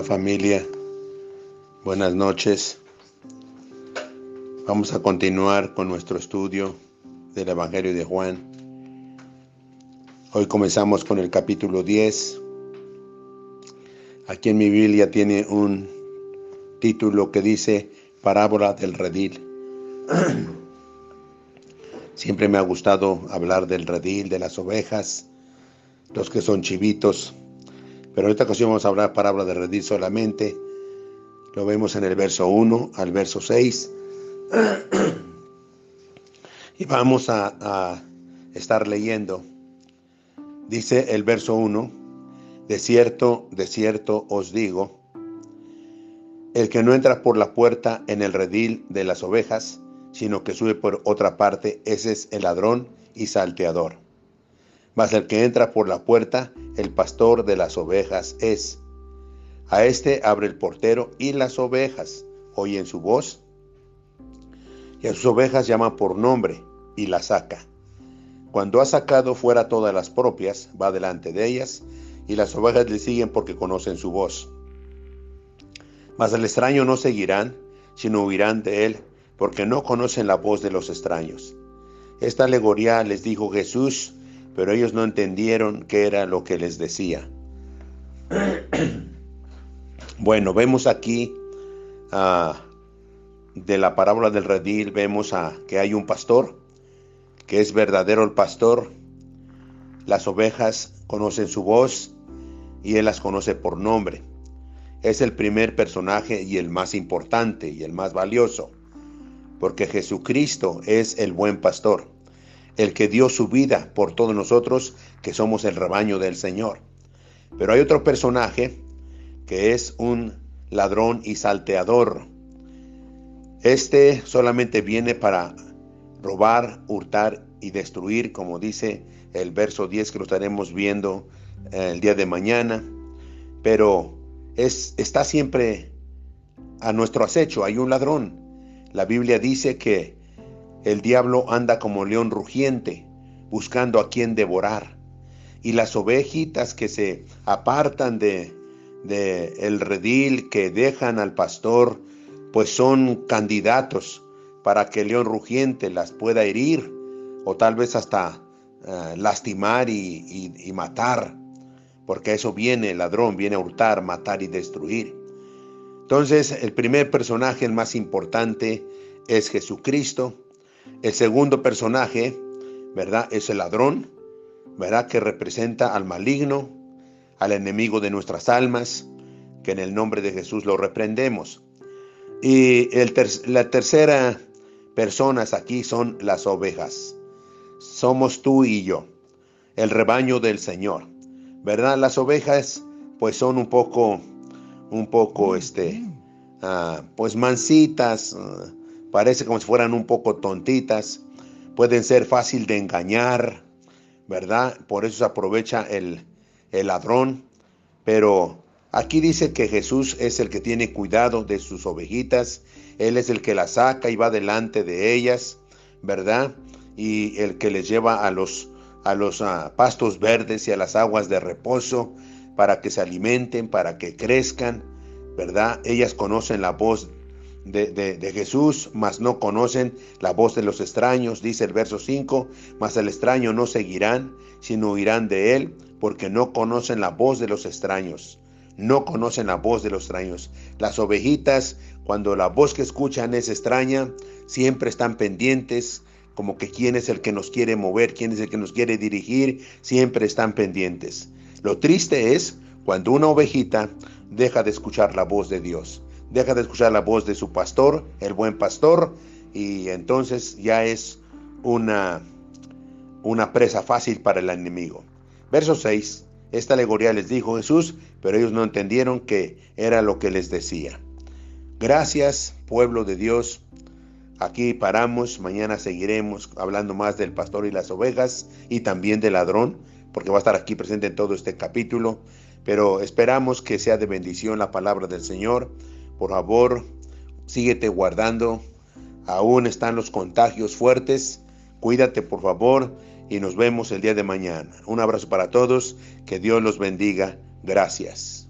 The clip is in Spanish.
Familia, buenas noches. Vamos a continuar con nuestro estudio del Evangelio de Juan. Hoy comenzamos con el capítulo 10. Aquí en mi Biblia tiene un título que dice Parábola del redil. Siempre me ha gustado hablar del redil, de las ovejas, los que son chivitos pero en esta ocasión vamos a hablar parábola de redil solamente. Lo vemos en el verso 1 al verso 6. y vamos a, a estar leyendo. Dice el verso 1, de cierto, de cierto os digo, el que no entra por la puerta en el redil de las ovejas, sino que sube por otra parte, ese es el ladrón y salteador. Mas el que entra por la puerta, el pastor de las ovejas es. A este abre el portero y las ovejas oyen su voz. Y a sus ovejas llama por nombre y las saca. Cuando ha sacado fuera todas las propias, va delante de ellas, y las ovejas le siguen porque conocen su voz. Mas al extraño no seguirán, sino huirán de él, porque no conocen la voz de los extraños. Esta alegoría les dijo Jesús pero ellos no entendieron qué era lo que les decía. Bueno, vemos aquí ah, de la parábola del redil, vemos que hay un pastor, que es verdadero el pastor. Las ovejas conocen su voz y él las conoce por nombre. Es el primer personaje y el más importante y el más valioso, porque Jesucristo es el buen pastor el que dio su vida por todos nosotros, que somos el rebaño del Señor. Pero hay otro personaje que es un ladrón y salteador. Este solamente viene para robar, hurtar y destruir, como dice el verso 10 que lo estaremos viendo eh, el día de mañana. Pero es, está siempre a nuestro acecho, hay un ladrón. La Biblia dice que el diablo anda como león rugiente, buscando a quien devorar. Y las ovejitas que se apartan de, de el redil, que dejan al pastor, pues son candidatos para que el león rugiente las pueda herir o tal vez hasta eh, lastimar y, y matar, porque eso viene el ladrón, viene a hurtar, matar y destruir. Entonces, el primer personaje, el más importante, es Jesucristo, el segundo personaje, ¿verdad? Es el ladrón, ¿verdad? Que representa al maligno, al enemigo de nuestras almas, que en el nombre de Jesús lo reprendemos. Y el la tercera personas aquí son las ovejas. Somos tú y yo, el rebaño del Señor, ¿verdad? Las ovejas pues son un poco, un poco, este, ah, pues mansitas, ah, parece como si fueran un poco tontitas, pueden ser fácil de engañar, ¿verdad? Por eso se aprovecha el, el ladrón, pero aquí dice que Jesús es el que tiene cuidado de sus ovejitas, Él es el que las saca y va delante de ellas, ¿verdad? Y el que les lleva a los, a los ah, pastos verdes y a las aguas de reposo para que se alimenten, para que crezcan, ¿verdad? Ellas conocen la voz de, Jesús, mas no conocen la voz de los extraños, dice el verso 5, mas el extraño no seguirán, sino irán de él, porque no conocen la voz de los extraños. No conocen la voz de los extraños. Las ovejitas, cuando la voz que escuchan es extraña, siempre están pendientes, como que quién es el que nos quiere mover, quién es el que nos quiere dirigir, siempre están pendientes. Lo triste es cuando una ovejita deja de escuchar la voz de Dios deja de escuchar la voz de su pastor, el buen pastor, y entonces ya es una, una presa fácil para el enemigo. Verso 6. Esta alegoría les dijo Jesús, pero ellos no entendieron que era lo que les decía. Gracias, pueblo de Dios. Aquí paramos, mañana seguiremos hablando más del pastor y las ovejas y también del ladrón, porque va a estar aquí presente en todo este capítulo. Pero esperamos que sea de bendición la palabra del Señor por favor, síguete guardando. Aún están los contagios fuertes. Cuídate, por favor, y nos vemos el día de mañana. Un abrazo para todos. Que Dios los bendiga. Gracias.